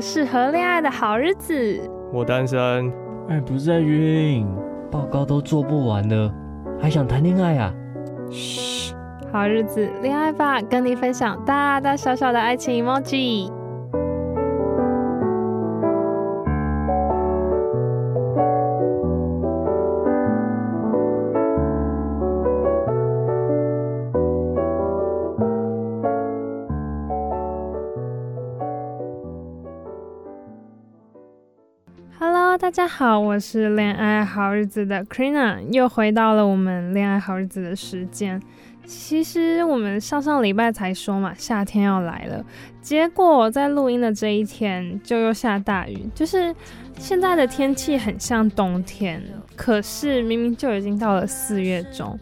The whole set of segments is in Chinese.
适合恋爱的好日子。我单身，爱不在晕，报告都做不完了，还想谈恋爱啊？嘘，好日子，恋爱吧，跟你分享大大小小的爱情 emoji。大家好，我是恋爱好日子的 Krina，又回到了我们恋爱好日子的时间。其实我们上上礼拜才说嘛，夏天要来了，结果在录音的这一天就又下大雨，就是现在的天气很像冬天，可是明明就已经到了四月中。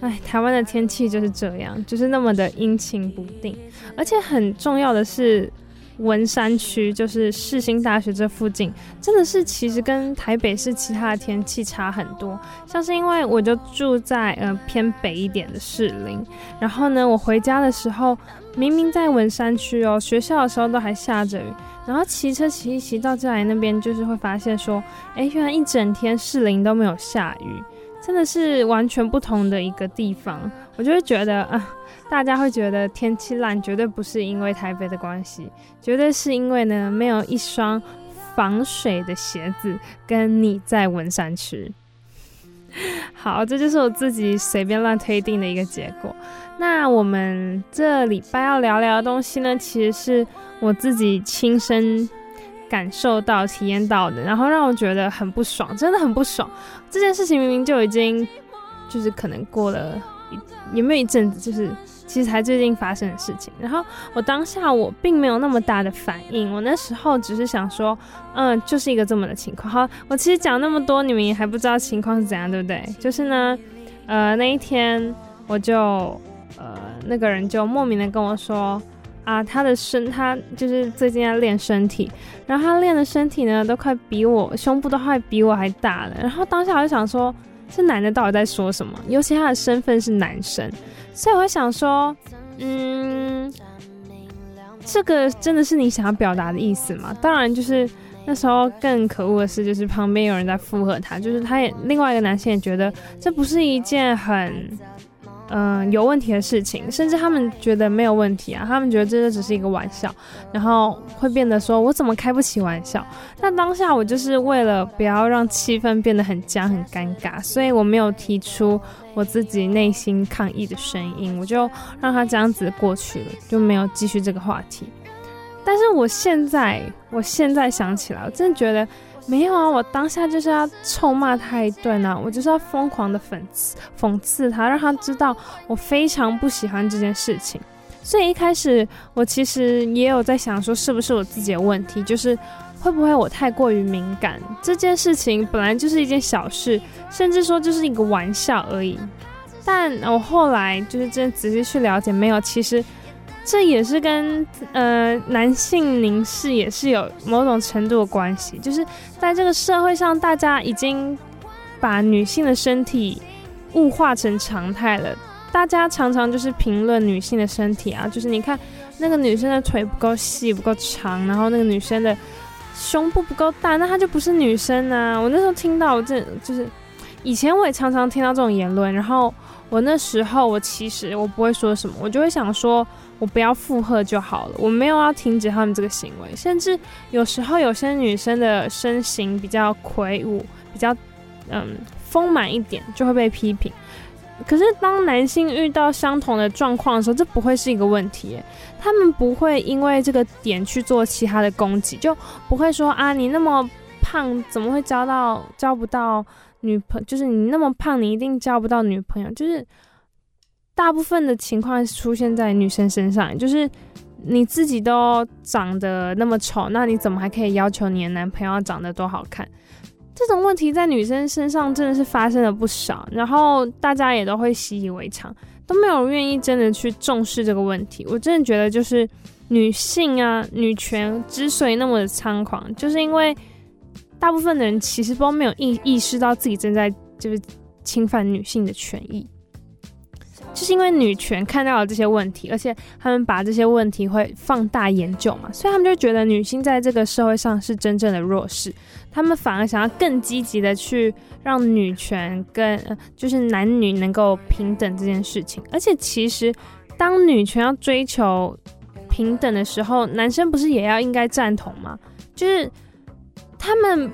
哎，台湾的天气就是这样，就是那么的阴晴不定，而且很重要的是。文山区就是世新大学这附近，真的是其实跟台北市其他的天气差很多。像是因为我就住在呃偏北一点的士林，然后呢，我回家的时候明明在文山区哦，学校的时候都还下着雨，然后骑车骑一骑到这来那边，就是会发现说，哎，原来一整天士林都没有下雨，真的是完全不同的一个地方。我就会觉得啊。大家会觉得天气烂，绝对不是因为台北的关系，绝对是因为呢没有一双防水的鞋子跟你在文山区。好，这就是我自己随便乱推定的一个结果。那我们这礼拜要聊聊的东西呢，其实是我自己亲身感受到、体验到的，然后让我觉得很不爽，真的很不爽。这件事情明明就已经就是可能过了，有没有一阵子就是。其实才最近发生的事情，然后我当下我并没有那么大的反应，我那时候只是想说，嗯，就是一个这么的情况。好，我其实讲那么多，你们也还不知道情况是怎样，对不对？就是呢，呃，那一天我就，呃，那个人就莫名的跟我说，啊，他的身，他就是最近在练身体，然后他练的身体呢，都快比我胸部都快比我还大了。然后当下我就想说，这男的到底在说什么？尤其他的身份是男生。所以我想说，嗯，这个真的是你想要表达的意思吗？当然，就是那时候更可恶的是，就是旁边有人在附和他，就是他也另外一个男性也觉得这不是一件很。嗯、有问题的事情，甚至他们觉得没有问题啊，他们觉得这只是一个玩笑，然后会变得说，我怎么开不起玩笑？那当下我就是为了不要让气氛变得很僵、很尴尬，所以我没有提出我自己内心抗议的声音，我就让他这样子过去了，就没有继续这个话题。但是我现在，我现在想起来，我真的觉得。没有啊，我当下就是要臭骂他一顿啊，我就是要疯狂的讽刺讽刺他，让他知道我非常不喜欢这件事情。所以一开始我其实也有在想说，是不是我自己的问题，就是会不会我太过于敏感？这件事情本来就是一件小事，甚至说就是一个玩笑而已。但我后来就是真仔细去了解，没有，其实。这也是跟呃男性凝视也是有某种程度的关系，就是在这个社会上，大家已经把女性的身体物化成常态了。大家常常就是评论女性的身体啊，就是你看那个女生的腿不够细不够长，然后那个女生的胸部不够大，那她就不是女生啊。我那时候听到，这就是以前我也常常听到这种言论，然后。我那时候我其实我不会说什么，我就会想说，我不要附和就好了，我没有要停止他们这个行为。甚至有时候有些女生的身形比较魁梧，比较嗯丰满一点，就会被批评。可是当男性遇到相同的状况的时候，这不会是一个问题，他们不会因为这个点去做其他的攻击，就不会说啊，你那么胖，怎么会交到交不到女朋友？就是你那么胖，你一定交不到女朋友。就是大部分的情况出现在女生身上，就是你自己都长得那么丑，那你怎么还可以要求你的男朋友长得多好看？这种问题在女生身上真的是发生了不少，然后大家也都会习以为常，都没有愿意真的去重视这个问题。我真的觉得，就是女性啊，女权之所以那么的猖狂，就是因为大部分的人其实都没有意意识到自己正在就是侵犯女性的权益。就是因为女权看到了这些问题，而且他们把这些问题会放大研究嘛，所以他们就觉得女性在这个社会上是真正的弱势，他们反而想要更积极的去让女权跟，就是男女能够平等这件事情。而且其实当女权要追求平等的时候，男生不是也要应该赞同吗？就是他们。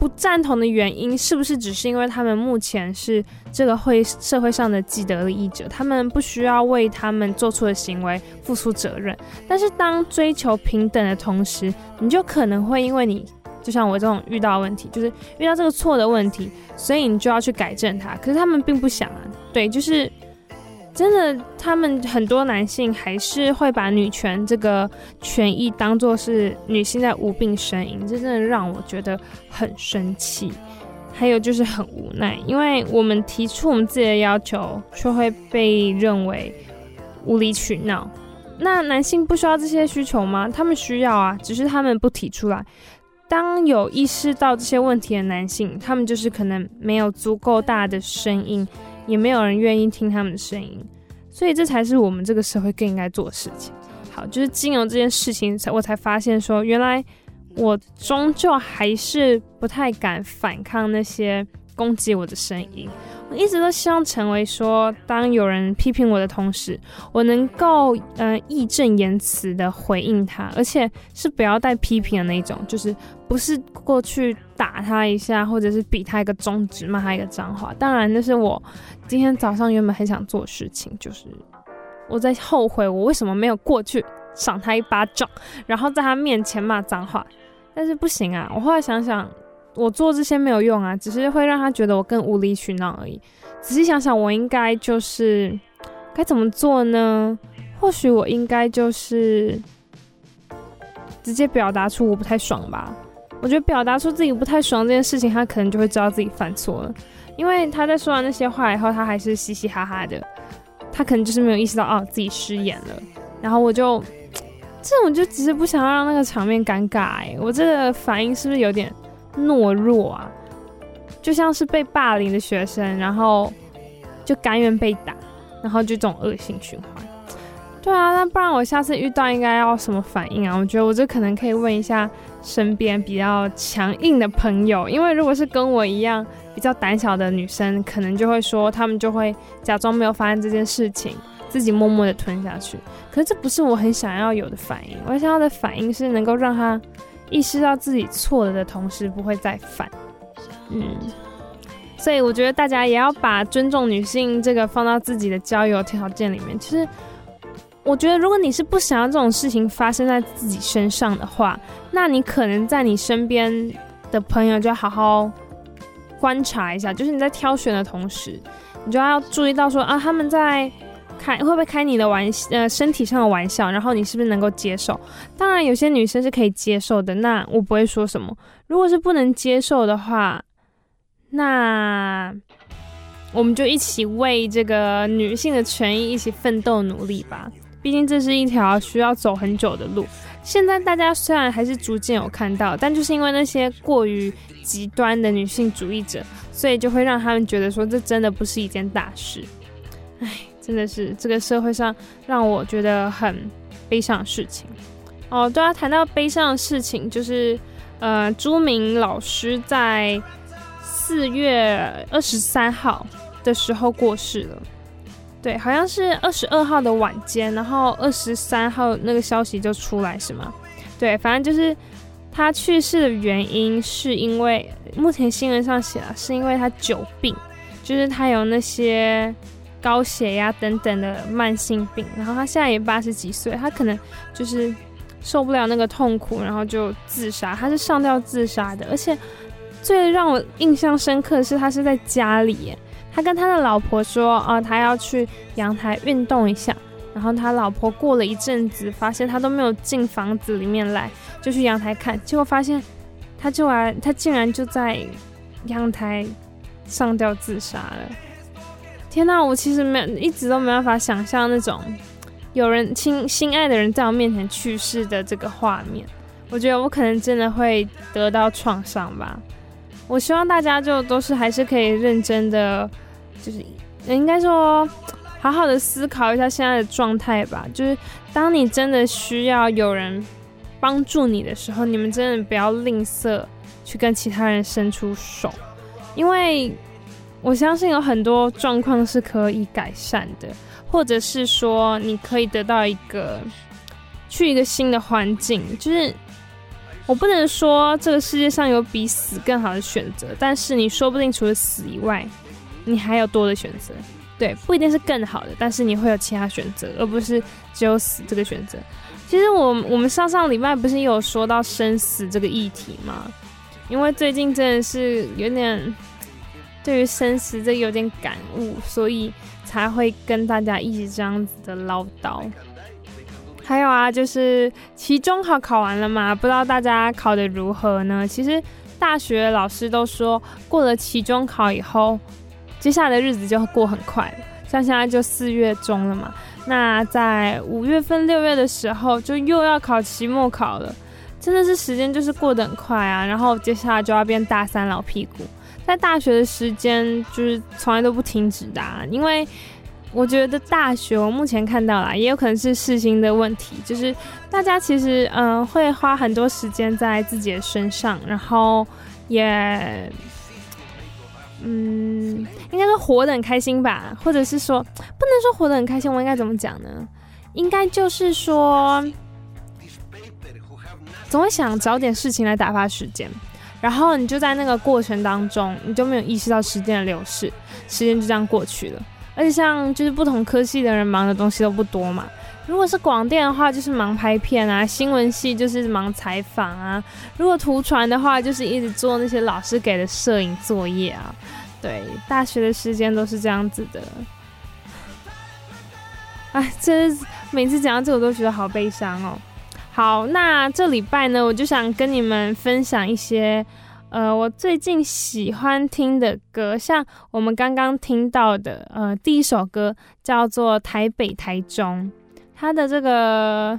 不赞同的原因是不是只是因为他们目前是这个会社会上的既得利益者，他们不需要为他们做出的行为付出责任？但是当追求平等的同时，你就可能会因为你就像我这种遇到问题，就是遇到这个错的问题，所以你就要去改正它。可是他们并不想啊，对，就是。真的，他们很多男性还是会把女权这个权益当作是女性在无病呻吟，这真的让我觉得很生气。还有就是很无奈，因为我们提出我们自己的要求，却会被认为无理取闹。那男性不需要这些需求吗？他们需要啊，只是他们不提出来。当有意识到这些问题的男性，他们就是可能没有足够大的声音。也没有人愿意听他们的声音，所以这才是我们这个社会更应该做的事情。好，就是经由这件事情，才我才发现说，原来我终究还是不太敢反抗那些攻击我的声音。我一直都希望成为说，当有人批评我的同时，我能够嗯、呃、义正言辞的回应他，而且是不要带批评的那种，就是不是过去打他一下，或者是比他一个中指，骂他一个脏话。当然，那是我今天早上原本很想做事情，就是我在后悔我为什么没有过去赏他一巴掌，然后在他面前骂脏话。但是不行啊，我后来想想。我做这些没有用啊，只是会让他觉得我更无理取闹而已。仔细想想，我应该就是该怎么做呢？或许我应该就是直接表达出我不太爽吧。我觉得表达出自己不太爽这件事情，他可能就会知道自己犯错了。因为他在说完那些话以后，他还是嘻嘻哈哈的，他可能就是没有意识到哦自己失言了。然后我就这种就只是不想要让那个场面尴尬欸。我这个反应是不是有点？懦弱啊，就像是被霸凌的学生，然后就甘愿被打，然后就这种恶性循环。对啊，那不然我下次遇到应该要什么反应啊？我觉得我这可能可以问一下身边比较强硬的朋友，因为如果是跟我一样比较胆小的女生，可能就会说他们就会假装没有发生这件事情，自己默默的吞下去。可是这不是我很想要有的反应，我想要的反应是能够让他。意识到自己错了的同时，不会再犯。嗯，所以我觉得大家也要把尊重女性这个放到自己的交友条件里面。其实，我觉得如果你是不想要这种事情发生在自己身上的话，那你可能在你身边的朋友就要好好观察一下。就是你在挑选的同时，你就要注意到说啊，他们在。开会不会开你的玩，呃，身体上的玩笑，然后你是不是能够接受？当然，有些女生是可以接受的，那我不会说什么。如果是不能接受的话，那我们就一起为这个女性的权益一起奋斗努力吧。毕竟这是一条需要走很久的路。现在大家虽然还是逐渐有看到，但就是因为那些过于极端的女性主义者，所以就会让他们觉得说这真的不是一件大事。唉。真的是这个社会上让我觉得很悲伤的事情哦。对啊，谈到悲伤的事情，就是呃，朱明老师在四月二十三号的时候过世了。对，好像是二十二号的晚间，然后二十三号那个消息就出来，是吗？对，反正就是他去世的原因是因为目前新闻上写了，是因为他久病，就是他有那些高血压等等的慢性病，然后他现在也八十几岁，他可能就是受不了那个痛苦，然后就自杀。他是上吊自杀的，而且最让我印象深刻的是他是在家里。他跟他的老婆说：“啊、他要去阳台运动一下。”然后他老婆过了一阵子，发现他都没有进房子里面来，就去阳台看，结果发现他就然他竟然就在阳台上吊自杀了。天哪！我其实没有一直都没办法想象那种有人亲心爱的人在我面前去世的这个画面。我觉得我可能真的会得到创伤吧。我希望大家就都是还是可以认真的，就是应该说好好的思考一下现在的状态吧。就是当你真的需要有人帮助你的时候，你们真的不要吝啬去跟其他人伸出手，因为我相信有很多状况是可以改善的，或者是说你可以得到一个去一个新的环境，就是。我不能说这个世界上有比死更好的选择，但是你说不定除了死以外，你还有多的选择。对，不一定是更好的，但是你会有其他选择，而不是只有死这个选择。其实我我们上上礼拜不是有说到生死这个议题吗？因为最近真的是有点对于生死这有点感悟，所以才会跟大家一直这样子的唠叨。还有啊，就是期中考考完了嘛，不知道大家考得如何呢？其实大学老师都说，过了期中考以后，接下来的日子就过很快了。像现在就四月中了嘛，那在五月份、六月的时候，就又要考期末考了，真的是时间就是过得很快啊。然后接下来就要变大三老屁股，在大学的时间就是从来都不停止的啊，因为。我觉得大学，我目前看到啦，也有可能是事情的问题，就是大家其实嗯、会花很多时间在自己的身上，然后也嗯应该说活得很开心吧，或者是说不能说活得很开心，我应该怎么讲呢？应该就是说总会想找点事情来打发时间，然后你就在那个过程当中，你就没有意识到时间的流逝，时间就这样过去了。而且像就是不同科系的人忙的东西都不多嘛。如果是广电的话，就是忙拍片啊；新闻系就是忙采访啊；如果图传的话，就是一直做那些老师给的摄影作业啊。对，大学的时间都是这样子的。哎，这每次讲到这，我都觉得好悲伤哦。好，那这礼拜呢，我就想跟你们分享一些。呃，我最近喜欢听的歌，像我们刚刚听到的，呃，第一首歌叫做《台北台中》，它的这个，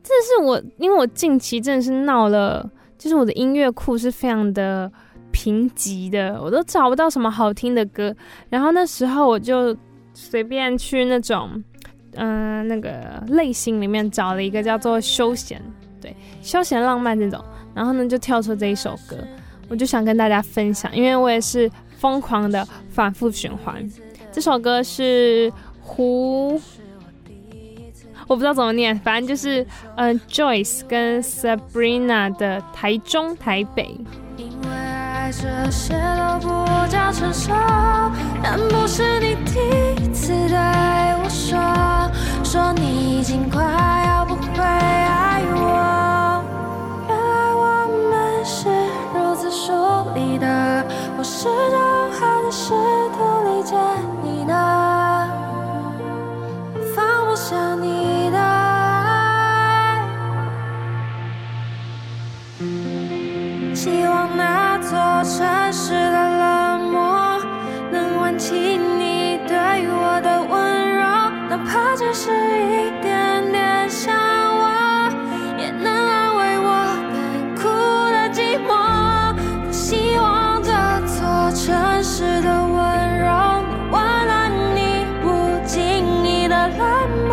这是我，因为我近期真的是闹了，就是我的音乐库是非常的贫瘠的，我都找不到什么好听的歌，然后那时候我就随便去那种，嗯、那个类型里面找了一个叫做休闲，对，休闲浪漫这种，然后呢就跳出这一首歌。我就想跟大家分享，因为我也是疯狂的反复循环。这首歌是胡，我不知道怎么念，反正就是嗯、呃、Joyce 跟 Sabrina 的《台中台北》。这些都不叫成熟，但不是你第一次对我说，说你已经快要不会爱我。原来我们是如此疏离的，我始终还在试图理解你呢，放不下你的希望那座城市的冷漠能唤起你对我的温柔，哪怕只是一点点想我，也能安慰我干枯的寂寞。希望这座城市的温柔能温暖你不经意的冷漠，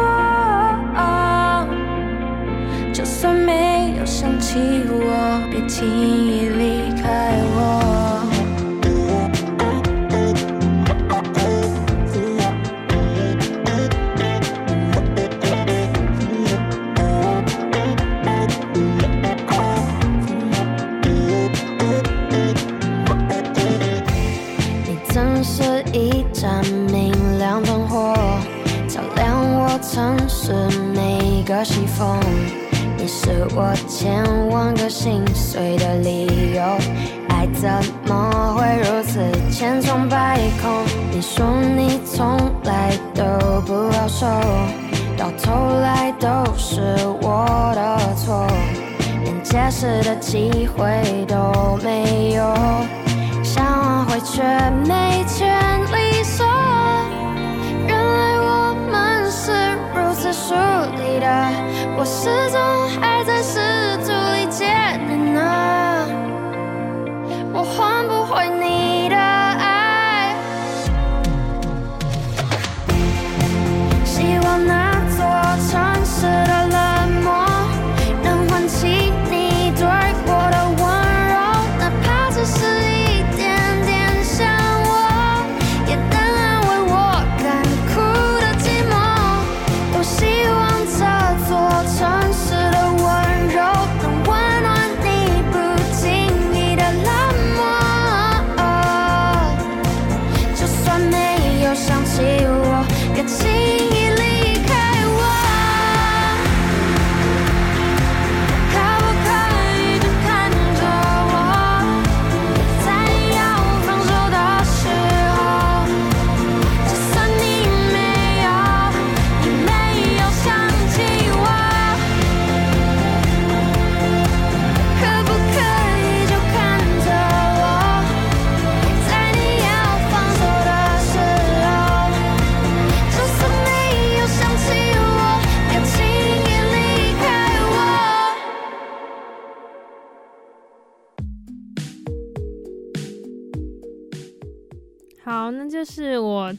就算没有想起我。轻易离开我。你曾是一盏明亮灯火，照亮我城市每个西风。你是我前。碎的理由。爱怎么会如此千疮百孔？你说你从来都不好受，到头来都是我的错，连解释的机会都没有，想挽回却没权利说。原来我们是如此疏离的我是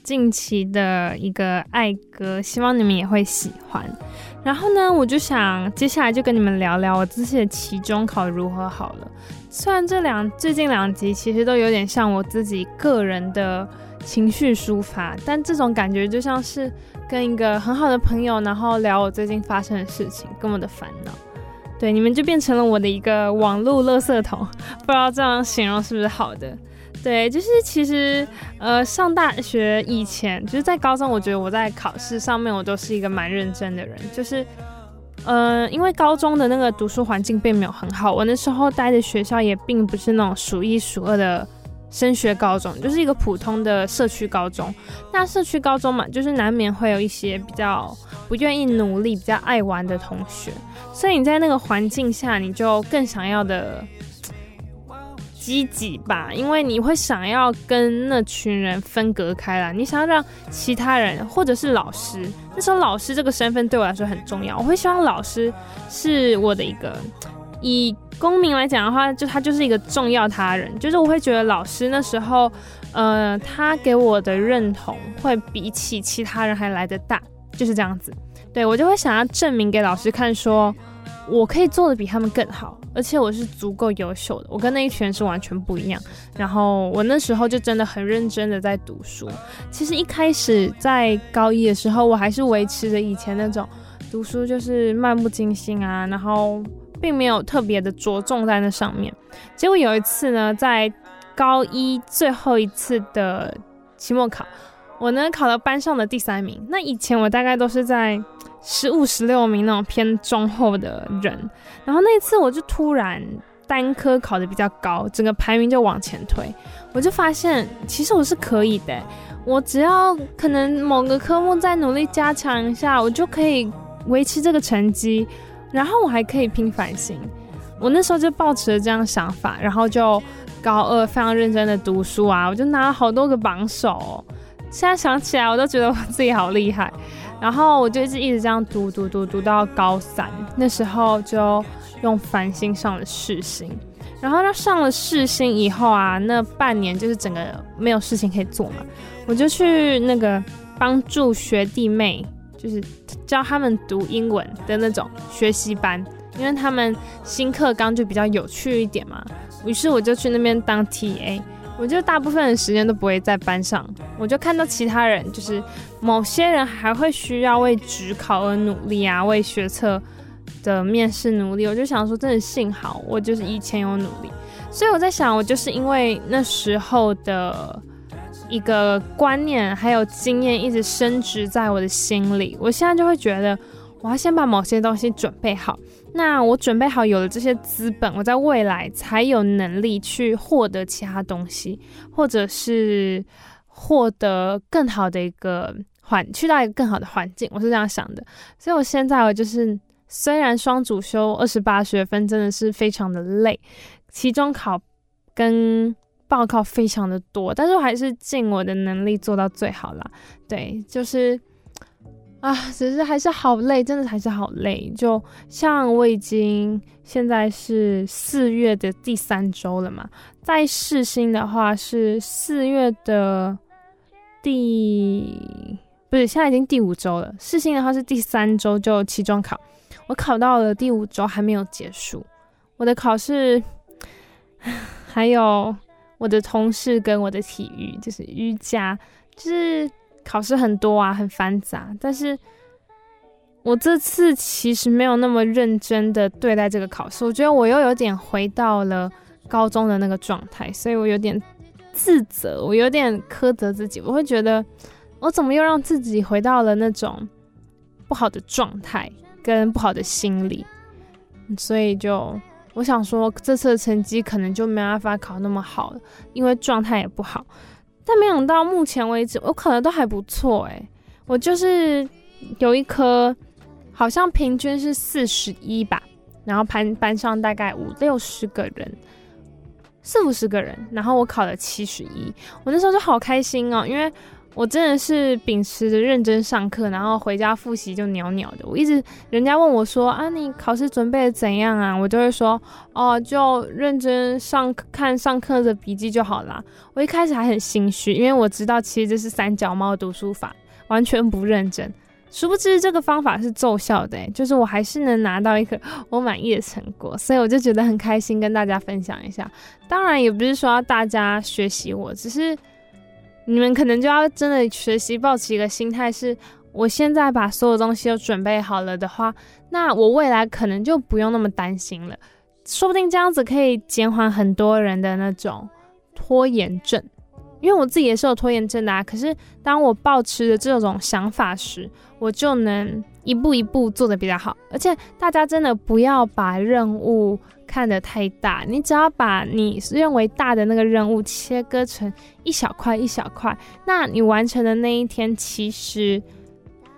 近期的一个爱歌，希望你们也会喜欢。然后呢，我就想接下来就跟你们聊聊我自己的期中考如何好了。虽然这两最近两集其实都有点像我自己个人的情绪抒发，但这种感觉就像是跟一个很好的朋友，然后聊我最近发生的事情，跟我的烦恼。对，你们就变成了我的一个网络垃圾桶，不知道这样形容是不是好的？对，就是其实，呃，上大学以前，就是在高中，我觉得我在考试上面，我都是一个蛮认真的人。就是，呃，因为高中的那个读书环境并没有很好，我那时候待的学校也并不是那种数一数二的升学高中，就是一个普通的社区高中。那社区高中嘛，就是难免会有一些比较不愿意努力、比较爱玩的同学，所以你在那个环境下，你就更想要的。积极吧，因为你会想要跟那群人分隔开来，你想要让其他人或者是老师，那时候老师这个身份对我来说很重要，我会希望老师是我的一个，以公民来讲的话，就他就是一个重要他人，就是我会觉得老师那时候，呃，他给我的认同会比起其他人还来得大，就是这样子，对，我就会想要证明给老师看说。我可以做的比他们更好，而且我是足够优秀的，我跟那一群人是完全不一样。然后我那时候就真的很认真的在读书。其实一开始在高一的时候，我还是维持着以前那种读书就是漫不经心啊，然后并没有特别的着重在那上面。结果有一次呢，在高一最后一次的期末考，我呢考了班上的第三名。那以前我大概都是在。十五、十六名那种偏中后的人，然后那一次我就突然单科考得比较高，整个排名就往前推，我就发现其实我是可以的，我只要可能某个科目再努力加强一下，我就可以维持这个成绩，然后我还可以拼繁星。我那时候就抱持了这样想法，然后就高二非常认真的读书啊，我就拿了好多个榜首，现在想起来我都觉得我自己好厉害。然后我就一直一直这样读读读读到高三，那时候就用繁星上了世新，然后他上了世新以后啊，那半年就是整个没有事情可以做嘛，我就去那个帮助学弟妹，就是教他们读英文的那种学习班，因为他们新课纲就比较有趣一点嘛，于是我就去那边当 TA。我就大部分的时间都不会在班上，我就看到其他人，就是某些人还会需要为职考而努力啊，为学测的面试努力。我就想说，真的幸好我就是以前有努力，所以我在想，我就是因为那时候的一个观念还有经验一直深植在我的心里，我现在就会觉得我要先把某些东西准备好。那我准备好有了这些资本，我在未来才有能力去获得其他东西，或者是获得更好的一个环，去到一个更好的环境。我是这样想的。所以我现在我就是，虽然双主修二十八学分真的是非常的累，期中考跟报考非常的多，但是我还是尽我的能力做到最好啦。对，就是。啊，只是还是好累，真的还是好累。就像我已经现在是四月的第三周了嘛，在世新的话是四月的第，不是，现在已经第五周了。世新的话是第三周就期中考，我考到了第五周还没有结束。我的考试，还有我的通识跟我的体育，就是瑜伽，就是。考试很多啊，很繁杂，但是我这次其实没有那么认真的对待这个考试，我觉得我又有点回到了高中的那个状态，所以我有点自责，我有点苛责自己，我会觉得我怎么又让自己回到了那种不好的状态跟不好的心理，所以就我想说这次的成绩可能就没办法考那么好了，因为状态也不好。但没想到目前为止，我考的都还不错诶，我就是有一科，好像平均是四十一吧，然后班班上大概五六十个人，四五十个人，然后我考了七十一，我那时候就好开心哦，因为。我真的是秉持着认真上课，然后回家复习就鸟鸟的。我一直人家问我说啊，你考试准备的怎样啊？我就会说哦，就认真上看上课的笔记就好啦。我一开始还很心虚，因为我知道其实这是三脚猫读书法，完全不认真。殊不知这个方法是奏效的，就是我还是能拿到一个我满意的成果，所以我就觉得很开心，跟大家分享一下。当然也不是说要大家学习我，只是。你们可能就要真的学习，抱起一个心态是：我现在把所有东西都准备好了的话，那我未来可能就不用那么担心了。说不定这样子可以减缓很多人的那种拖延症，因为我自己也是有拖延症的啊。可是当我抱持着这种想法时，我就能一步一步做得比较好。而且大家真的不要把任务看得太大，你只要把你认为大的那个任务切割成一小块一小块，那你完成的那一天，其实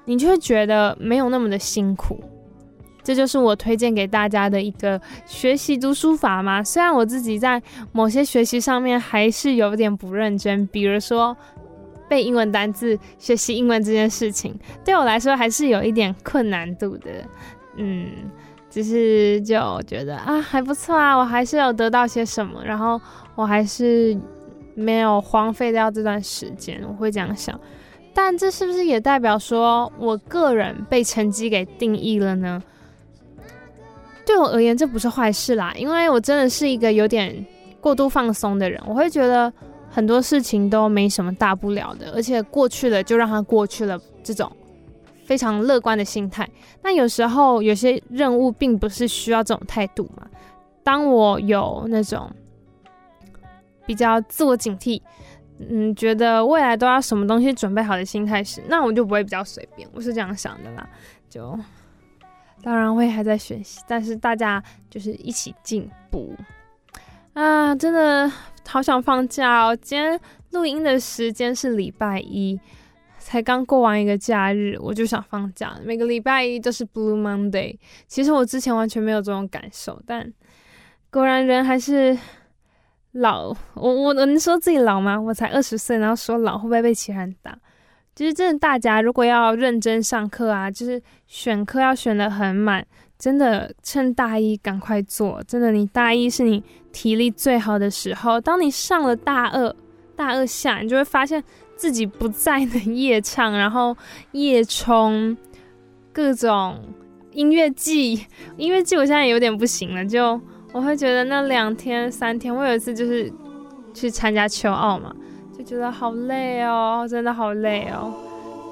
你就会觉得没有那么的辛苦。这就是我推荐给大家的一个学习读书法嘛。虽然我自己在某些学习上面还是有点不认真，比如说背英文单字、学习英文这件事情，对我来说还是有一点困难度的。嗯。只是就觉得啊还不错啊，我还是有得到些什么，然后我还是没有荒废掉这段时间，我会这样想。但这是不是也代表说我个人被成绩给定义了呢？对我而言，这不是坏事啦，因为我真的是一个有点过度放松的人，我会觉得很多事情都没什么大不了的，而且过去了就让它过去了，这种。非常乐观的心态，但有时候有些任务并不是需要这种态度嘛。当我有那种比较自我警惕，嗯，觉得未来都要什么东西准备好的心态时，那我就不会比较随便。我是这样想的啦。就当然我也还在学习，但是大家就是一起进步啊！真的好想放假哦。今天录音的时间是礼拜一。才刚过完一个假日，我就想放假。每个礼拜一都是 Blue Monday。其实我之前完全没有这种感受，但果然人还是老。我我能说自己老吗？我才二十岁，然后说老会不会被其他人打？其实真的，大家如果要认真上课啊，就是选课要选得很满，真的趁大一赶快做。真的，你大一是你体力最好的时候。当你上了大二，大二下，你就会发现。自己不在的夜唱，然后夜冲各种音乐季，音乐季我现在有点不行了，就我会觉得那两天三天，我有一次就是去参加秋奥嘛，就觉得好累哦，真的好累哦，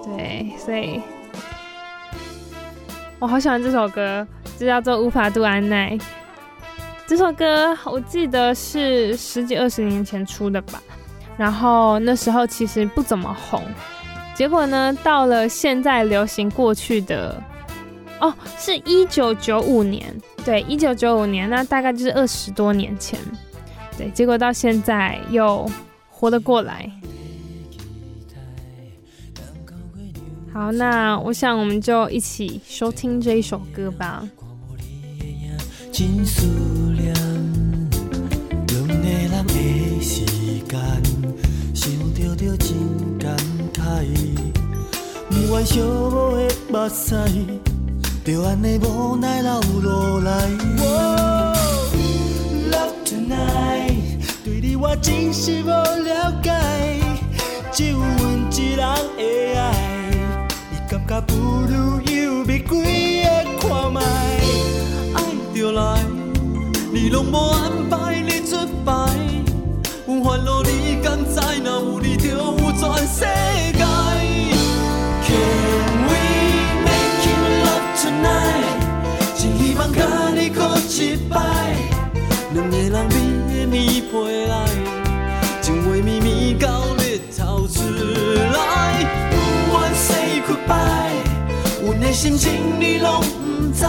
对，所以我好喜欢这首歌，就叫做《无法度安奈》。这首歌我记得是十几二十年前出的吧。然后那时候其实不怎么红，结果呢，到了现在流行过去的哦，是一九九五年，对，一九九五年，那大概就是二十多年前，对，结果到现在又活得过来。好，那我想我们就一起收听这一首歌吧。就安尼无奈流落来。Love tonight，对你我真是无了解，只有阮一人会爱。你感觉不如犹未几个看卖，爱就来，你拢无安排你出牌，有烦恼你敢知？若有你就有全世心情你拢不知，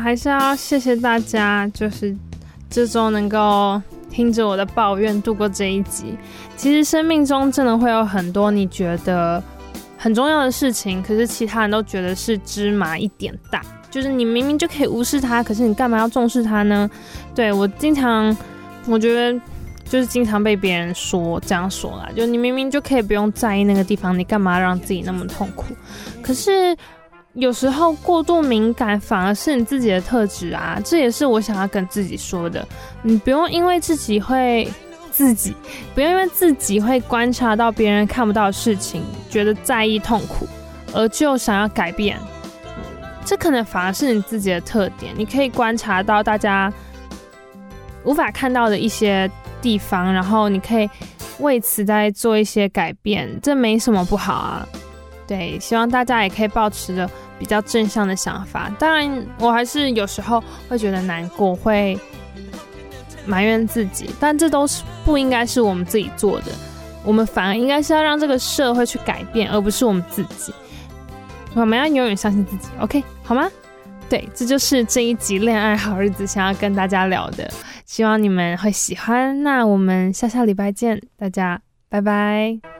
还是要谢谢大家，就是这周能够听着我的抱怨度过这一集。其实生命中真的会有很多你觉得很重要的事情，可是其他人都觉得是芝麻一点大，就是你明明就可以无视它，可是你干嘛要重视它呢？对，我经常，我觉得就是经常被别人说这样说啦，就你明明就可以不用在意那个地方，你干嘛让自己那么痛苦？可是。有时候过度敏感反而是你自己的特质啊，这也是我想要跟自己说的。你不用因为自己会自己，不用因为自己会观察到别人看不到的事情，觉得在意痛苦，而就想要改变。这可能反而是你自己的特点。你可以观察到大家无法看到的一些地方，然后你可以为此再做一些改变，这没什么不好啊。对，希望大家也可以保持着比较正向的想法。当然，我还是有时候会觉得难过，会埋怨自己，但这都是不应该是我们自己做的。我们反而应该是要让这个社会去改变，而不是我们自己。我们要永远相信自己，OK，好吗？对，这就是这一集恋爱好日子想要跟大家聊的，希望你们会喜欢。那我们下下礼拜见，大家拜拜。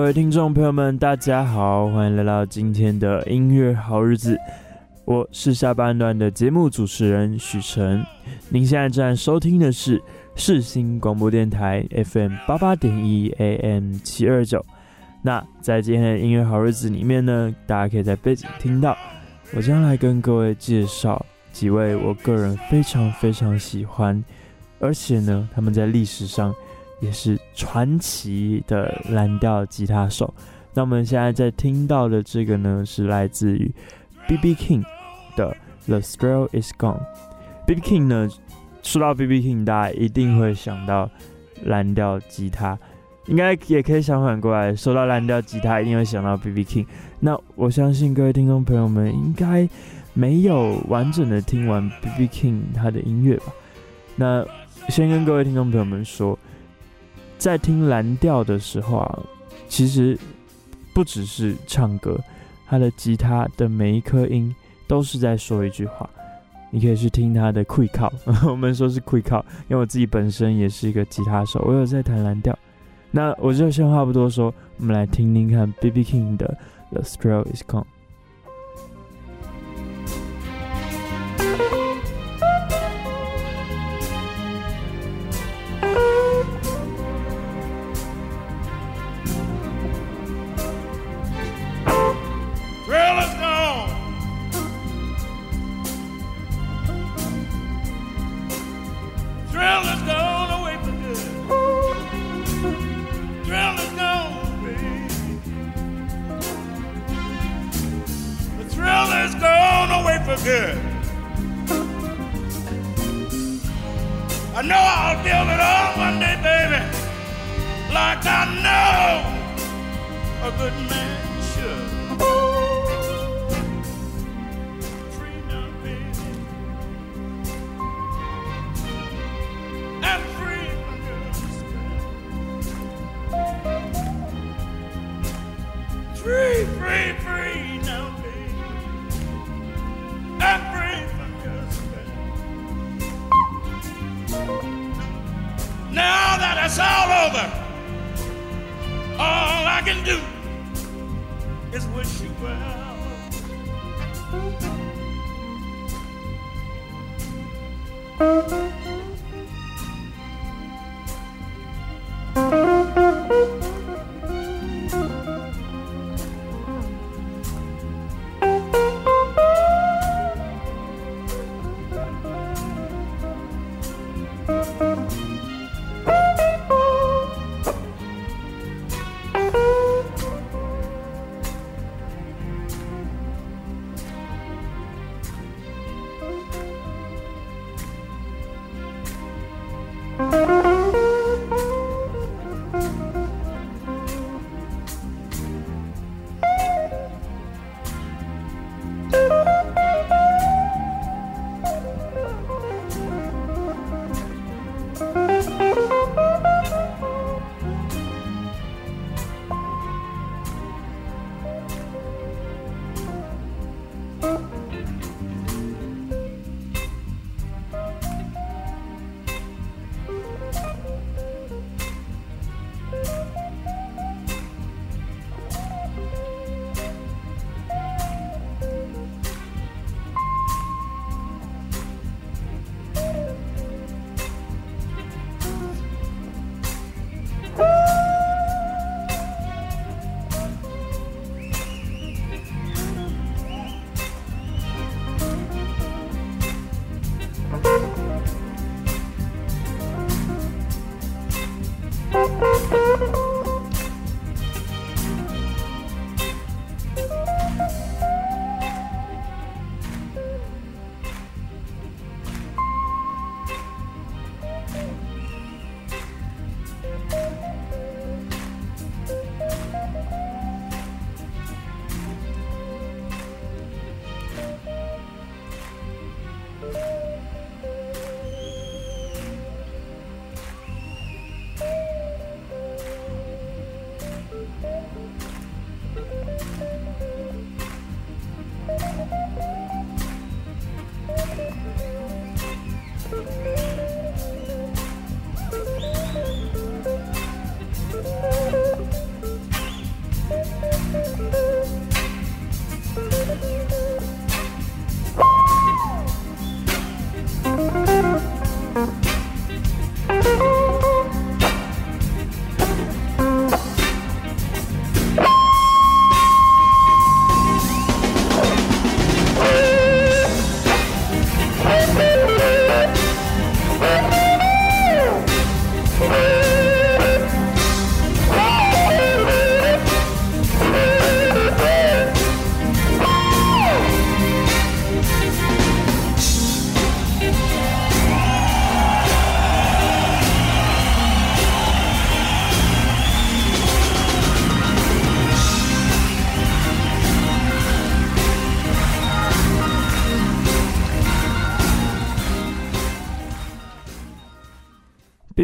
各位听众朋友们，大家好，欢迎来到今天的音乐好日子。我是下半段的节目主持人许晨。您现在正在收听的是世新广播电台 FM 八八点一 AM 七二九。那在今天的音乐好日子里面呢，大家可以在背景听到，我将来跟各位介绍几位我个人非常非常喜欢，而且呢，他们在历史上。也是传奇的蓝调吉他手。那我们现在在听到的这个呢，是来自于 B.B. King 的《The Thrill Is Gone》。B.B. King 呢，说到 B.B. King，大家一定会想到蓝调吉他，应该也可以相反过来，说到蓝调吉他，一定会想到 B.B. King。那我相信各位听众朋友们应该没有完整的听完 B.B. King 他的音乐吧？那先跟各位听众朋友们说。在听蓝调的时候啊，其实不只是唱歌，他的吉他的每一颗音都是在说一句话。你可以去听他的 quick call，我们说是 quick call，因为我自己本身也是一个吉他手，我有在弹蓝调。那我就先话不多说，我们来听听看 B.B. King 的 The Thrill Is Gone。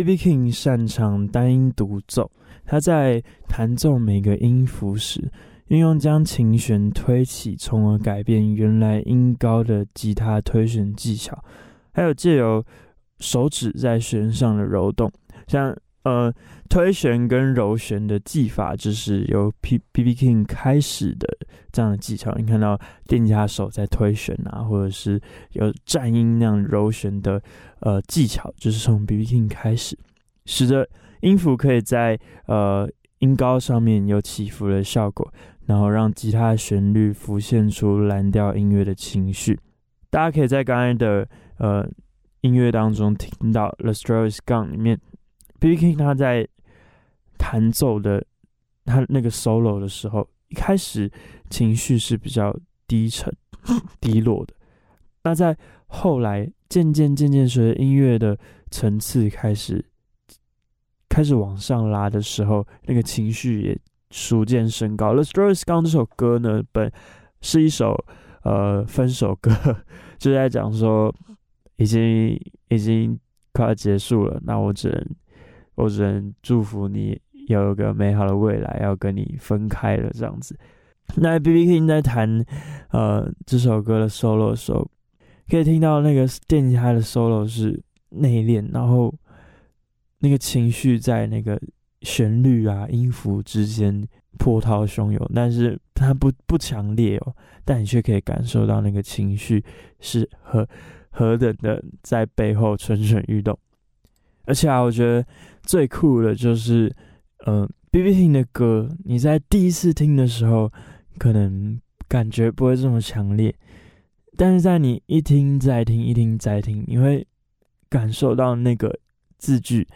B.B. King 擅长单音独奏，他在弹奏每个音符时，运用将琴弦推起，从而改变原来音高的吉他推弦技巧，还有借由手指在弦上的揉动，像。呃，推弦跟揉弦的技法，就是由 P B B King 开始的这样的技巧。你看到电吉他手在推弦啊，或者是有颤音那样揉弦的呃技巧，就是从 B B King 开始，使得音符可以在呃音高上面有起伏的效果，然后让吉他的旋律浮现出蓝调音乐的情绪。大家可以在刚才的呃音乐当中听到 The Stro Is Gone 里面。B.B. King 他在弹奏的他那个 solo 的时候，一开始情绪是比较低沉、低落的。那在后来渐渐渐渐随着音乐的层次开始开始往上拉的时候，那个情绪也逐渐升高。The Stro Is Gone 这首歌呢，本是一首呃分手歌，就在讲说已经已经快要结束了，那我只能。我只能祝福你有一个美好的未来，要跟你分开了这样子。那 B.B. King 在弹呃这首歌的 solo 的时候，可以听到那个电吉他的 solo 是内敛，然后那个情绪在那个旋律啊音符之间波涛汹涌，但是它不不强烈哦，但你却可以感受到那个情绪是何何等的在背后蠢蠢欲动。而且啊，我觉得最酷的就是，呃，B.B. T 的歌，你在第一次听的时候，可能感觉不会这么强烈，但是在你一听再听，一听再听，你会感受到那个字句、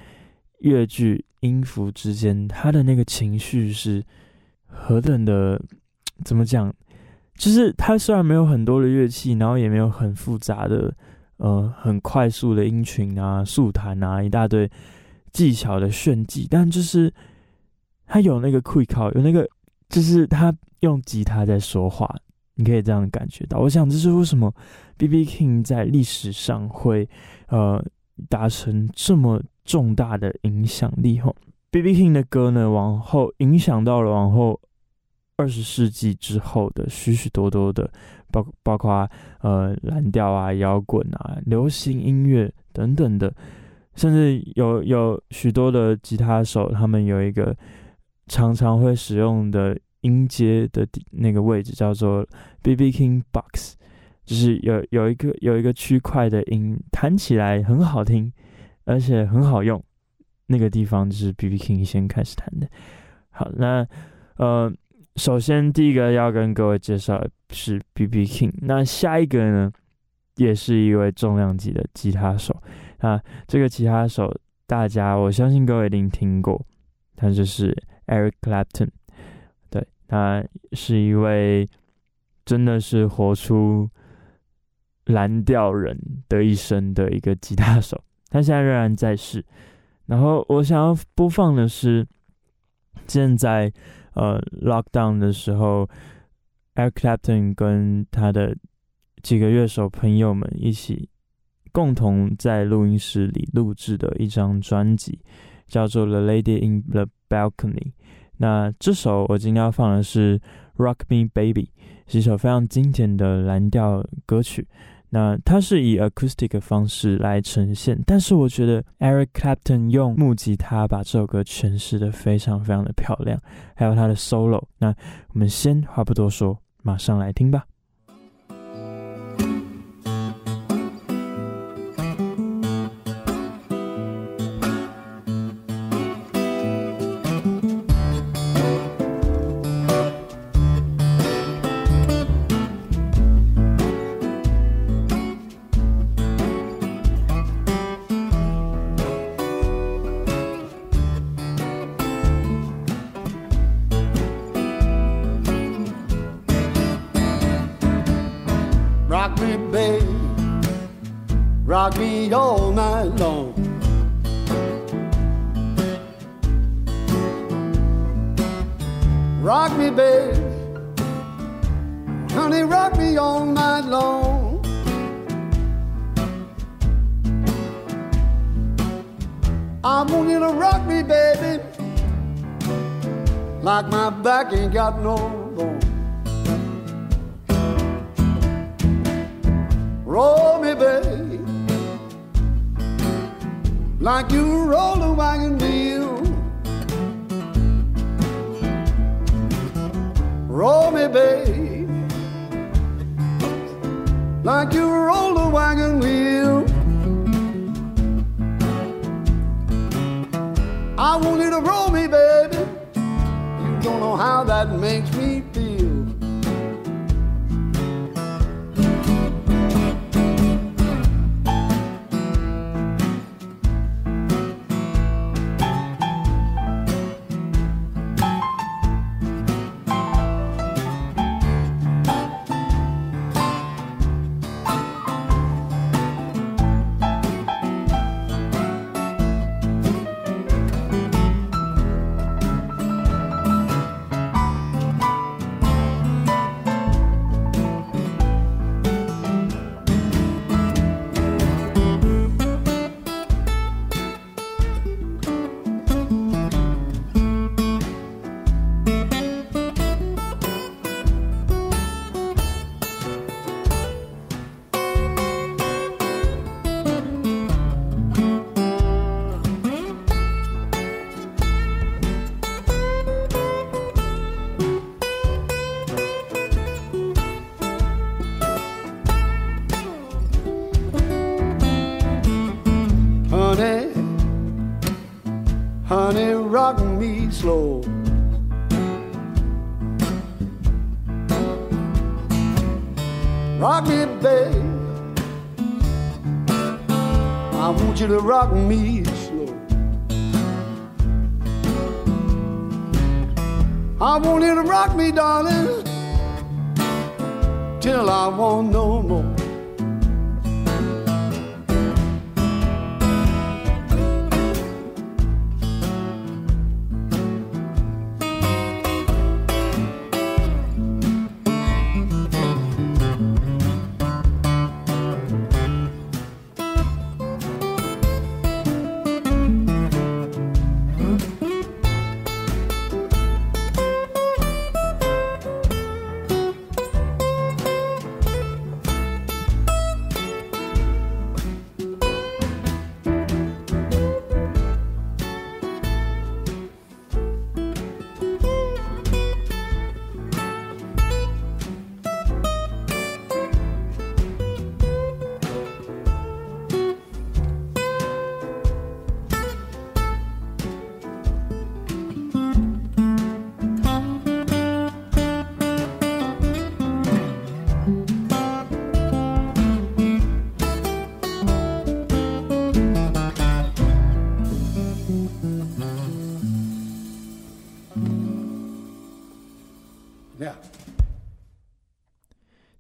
乐句、音符之间，它的那个情绪是何等的，怎么讲？就是它虽然没有很多的乐器，然后也没有很复杂的。呃，很快速的音群啊，速弹啊，一大堆技巧的炫技，但就是他有那个 quick 有那个，就是他用吉他在说话，你可以这样感觉到。我想这是为什么 B.B. King 在历史上会呃达成这么重大的影响力吼。B.B. King 的歌呢，往后影响到了往后二十世纪之后的许许多多的。包包括呃蓝调啊、摇滚啊、流行音乐等等的，甚至有有许多的吉他手，他们有一个常常会使用的音阶的那个位置叫做 BB King Box，就是有有一个有一个区块的音弹起来很好听，而且很好用，那个地方就是 BB King 先开始弹的。好，那呃。首先，第一个要跟各位介绍是 B.B. King。那下一个呢，也是一位重量级的吉他手。啊，这个吉他手，大家我相信各位一定听过，他就是 Eric Clapton。对，他是一位真的是活出蓝调人的一生的一个吉他手。他现在仍然在世。然后我想要播放的是现在。呃，lockdown 的时候，Eric Clapton 跟他的几个乐手朋友们一起共同在录音室里录制的一张专辑，叫做《The Lady in the Balcony》。那这首我今天要放的是《Rock Me Baby》，是一首非常经典的蓝调歌曲。那它是以 acoustic 的方式来呈现，但是我觉得 Eric Clapton 用木吉他把这首歌诠释的非常非常的漂亮，还有他的 solo。那我们先话不多说，马上来听吧。rock me all night long. Rock me, babe, honey, rock me all night long. I want you to rock me, baby, like my back ain't got no bone. Roll like you roll a wagon wheel. Roll me, baby, like you roll a wagon wheel. I want you to roll me, baby. You don't know how that makes me slow. Rock me, babe. I want you to rock me slow. I want you to rock me, darling, till I want no more.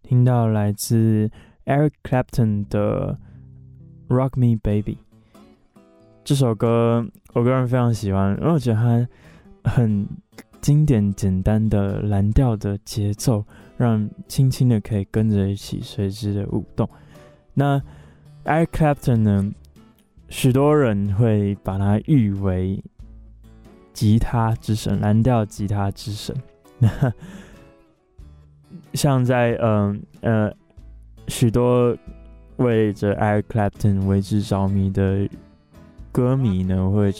听到来自 Eric Clapton 的《Rock Me Baby》这首歌，我个人非常喜欢，因为我觉得它很经典、简单的蓝调的节奏，让轻轻的可以跟着一起随之的舞动。那 Eric Clapton 呢，许多人会把它誉为吉他之神，蓝调吉他之神。那 像在嗯呃，呃许多为着 Eric Clapton 为之着迷的歌迷呢，会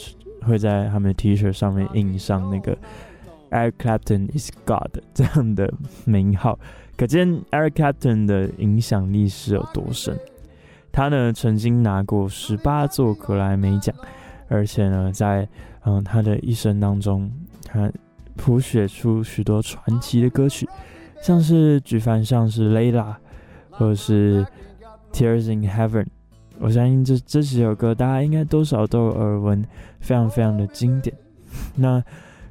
会在他们的 T 恤上面印上那个 Eric Clapton is God 这样的名号，可见 Eric Clapton 的影响力是有多深。他呢曾经拿过十八座格莱美奖，而且呢在嗯他的一生当中，他谱写出许多传奇的歌曲。像是举凡像是 Layla，或者是 Tears in Heaven，我相信这这几首歌大家应该多少都有耳闻，非常非常的经典。那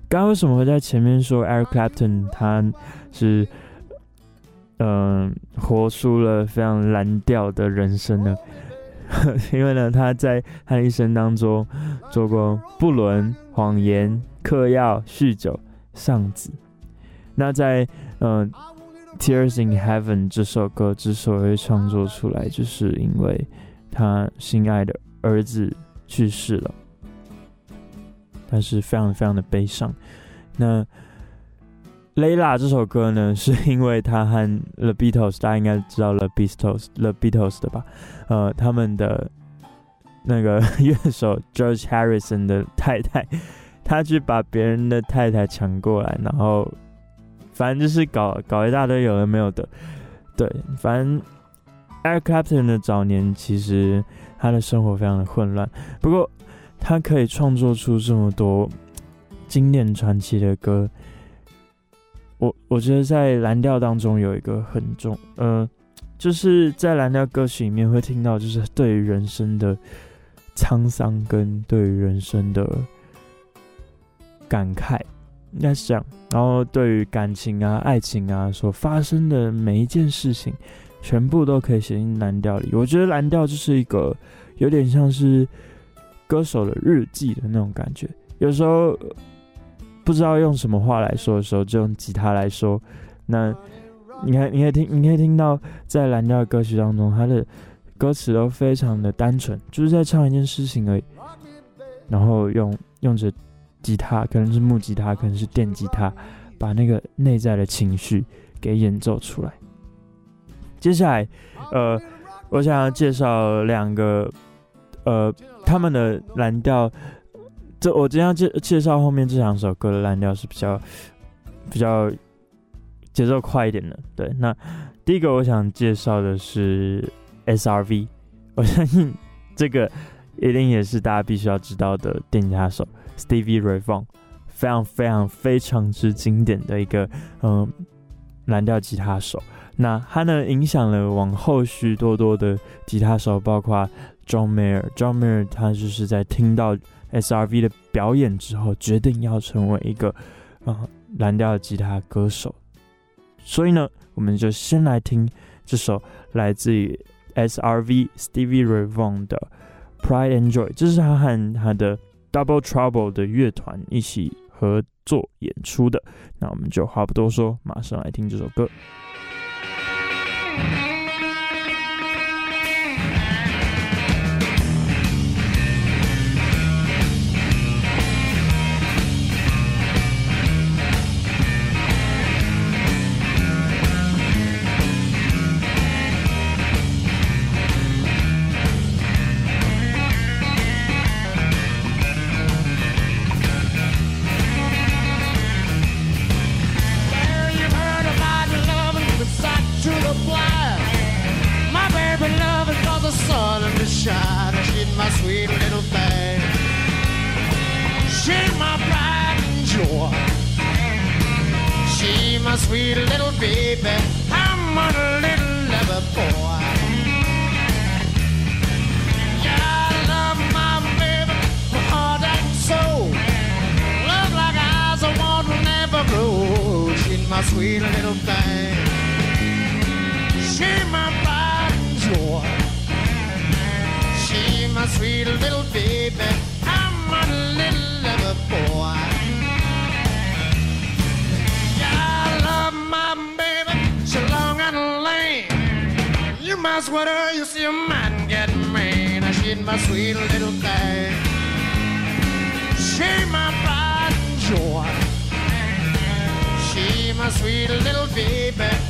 刚刚为什么会在前面说 Eric Clapton 他是嗯、活出了非常蓝调的人生呢？因为呢他在他一生当中做过不伦、谎言、嗑药、酗酒、丧子。那在嗯，《Tears in Heaven》这首歌之所以会创作出来，就是因为他心爱的儿子去世了。但是非常非常的悲伤。那 Layla 这首歌呢，是因为他和 The Beatles，大家应该知道 The Beatles，The Beatles 的吧？呃，他们的那个 乐手 George Harrison 的太太，他去把别人的太太抢过来，然后反正就是搞搞一大堆有的没有的。对，反正 Eric Clapton 的早年其实他的生活非常的混乱，不过他可以创作出这么多经典传奇的歌。我我觉得在蓝调当中有一个很重，呃，就是在蓝调歌曲里面会听到，就是对于人生的沧桑跟对于人生的感慨，应该是这样。然后对于感情啊、爱情啊所发生的每一件事情，全部都可以写进蓝调里。我觉得蓝调就是一个有点像是歌手的日记的那种感觉，有时候。不知道用什么话来说的时候，就用吉他来说。那你看，你可以听，你可以听到，在蓝调歌曲当中，他的歌词都非常的单纯，就是在唱一件事情而已。然后用用着吉他，可能是木吉他，可能是电吉他，把那个内在的情绪给演奏出来。接下来，呃，我想要介绍两个，呃，他们的蓝调。这我今天要介介绍后面这两首歌的蓝调是比较比较节奏快一点的。对，那第一个我想介绍的是 S.R.V，我相信这个一定也是大家必须要知道的电吉他手 Stevie Ray Vaughan，非常非常非常之经典的一个嗯蓝调吉他手。那他呢影响了往后许多多的吉他手，包括 John Mayer，John Mayer 他就是在听到。S.R.V 的表演之后，决定要成为一个啊蓝调吉他歌手。所以呢，我们就先来听这首来自于 S.R.V Stevie Ray Vaughan 的《Pride and Joy》，这是他和他的 Double Trouble 的乐团一起合作演出的。那我们就话不多说，马上来听这首歌。sweet little baby.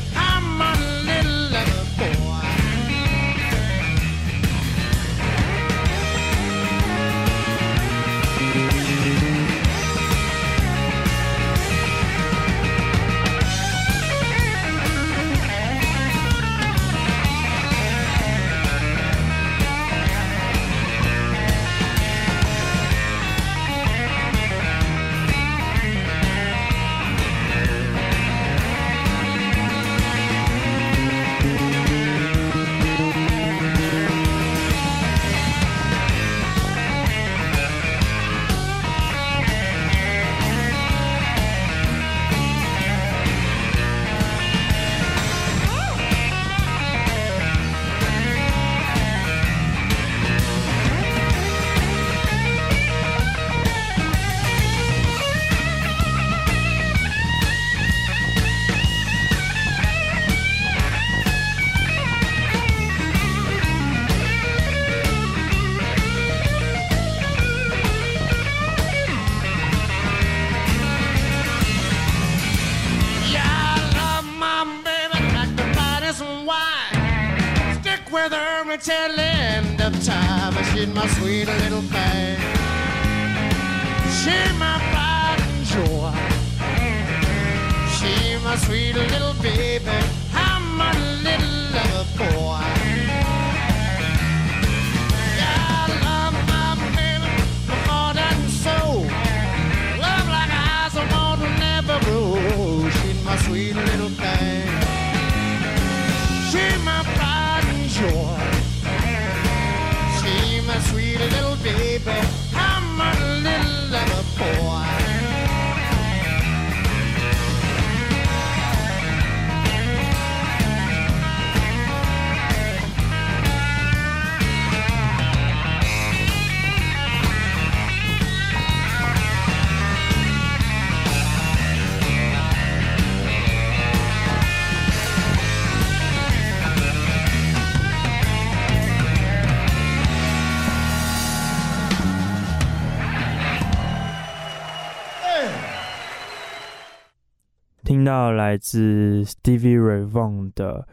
来自 Stevie r a y v a u g h n 的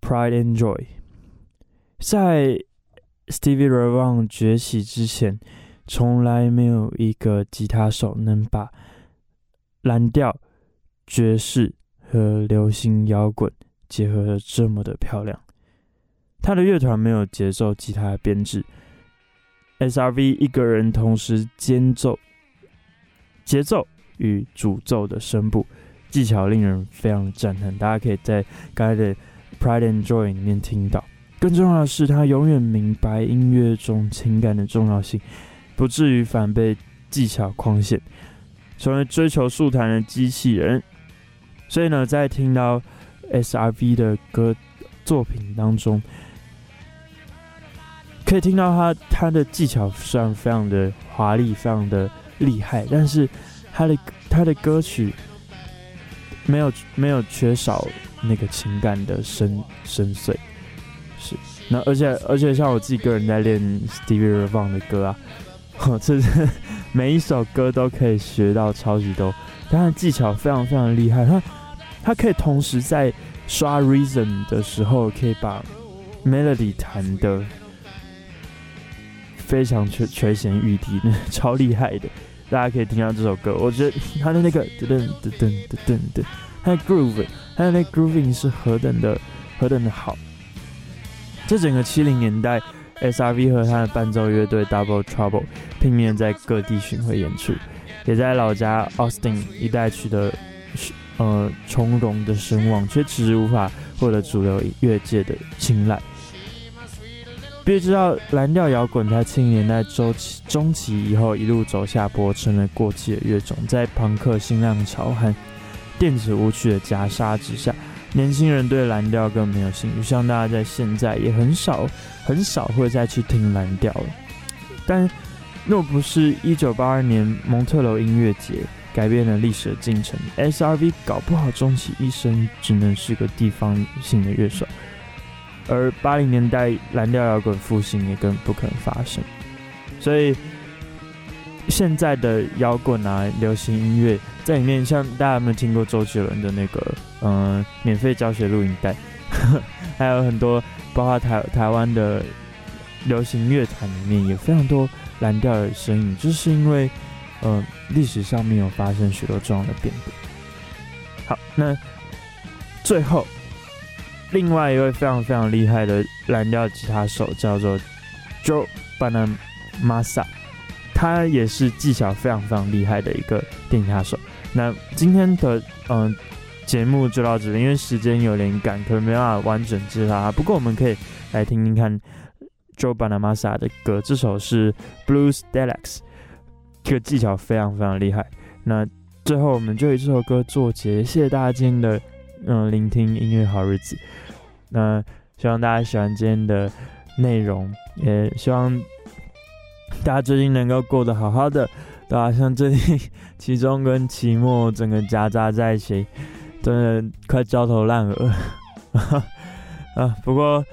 《Pride and Joy》。在 Stevie r a y v a u g h n 崛起之前，从来没有一个吉他手能把蓝调、爵士和流行摇滚结合的这么的漂亮。他的乐团没有节奏吉他的编制，SRV 一个人同时间奏、节奏与主奏的声部。技巧令人非常赞叹，大家可以在刚才的《Pride and Joy》里面听到。更重要的是，他永远明白音乐中情感的重要性，不至于反被技巧框限，成为追求速弹的机器人。所以呢，在听到 SRV 的歌作品当中，可以听到他他的技巧虽然非常的华丽，非常的厉害，但是他的他的歌曲。没有没有缺少那个情感的深深邃，是那而且而且像我自己个人在练 Stevie Ray Vaughan 的歌啊，这是 每一首歌都可以学到超级多，他的技巧非常非常厉害，他他可以同时在刷 Reason 的时候，可以把 Melody 弹的非常垂垂涎欲滴，超厉害的。大家可以听到这首歌，我觉得 他的那个噔噔噔噔噔噔，他的 groove，他的那 grooving 是何等的何等的好。这整个七零年代，SRV 和他的伴奏乐队 Double Trouble 拼命在各地巡回演出，也在老家 Austin 一带取得呃从容的声望，却迟迟无法获得主流乐界的青睐。必须知道，蓝调摇滚在七零年代周期中期以后一路走下坡，成了过气的乐种。在朋克新浪潮和电子舞曲的夹杀之下，年轻人对蓝调更没有兴趣。像大家在现在也很少 很少会再去听蓝调了。但若不是一九八二年蒙特楼音乐节改变了历史的进程，SRV 搞不好终其一生只能是个地方性的乐手。而八零年代蓝调摇滚复兴也更不可能发生，所以现在的摇滚啊、流行音乐在里面，像大家有没有听过周杰伦的那个嗯、免费教学录影带，还有很多包括台台湾的流行乐坛里面有非常多蓝调的声音，就是因为嗯历史上面有发生许多重要的变革。好，那最后。另外一位非常非常厉害的蓝调吉他手叫做 Joe Banamasa，他也是技巧非常非常厉害的一个电吉他手。那今天的嗯节目就到这里，因为时间有点赶，可能没办法完整介绍他。不过我们可以来听听看 Joe Bonamassa 的歌，这首是 Blues Deluxe，这个技巧非常非常厉害。那最后我们就以这首歌作结，谢谢大家今天的。嗯，聆听音乐好日子。那希望大家喜欢今天的内容，也希望大家最近能够过得好好的。对啊，像最近期中跟期末整个夹杂在一起，真的快焦头烂额。啊，不过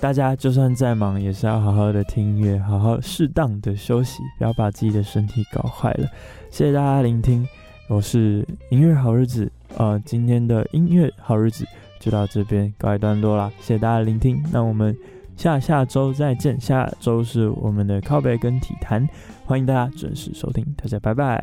大家就算再忙，也是要好好的听音乐，好好适当的休息，不要把自己的身体搞坏了。谢谢大家聆听，我是音乐好日子。呃，今天的音乐好日子就到这边告一段落啦，谢谢大家聆听，那我们下下周再见。下周是我们的靠背跟体坛，欢迎大家准时收听，大家拜拜。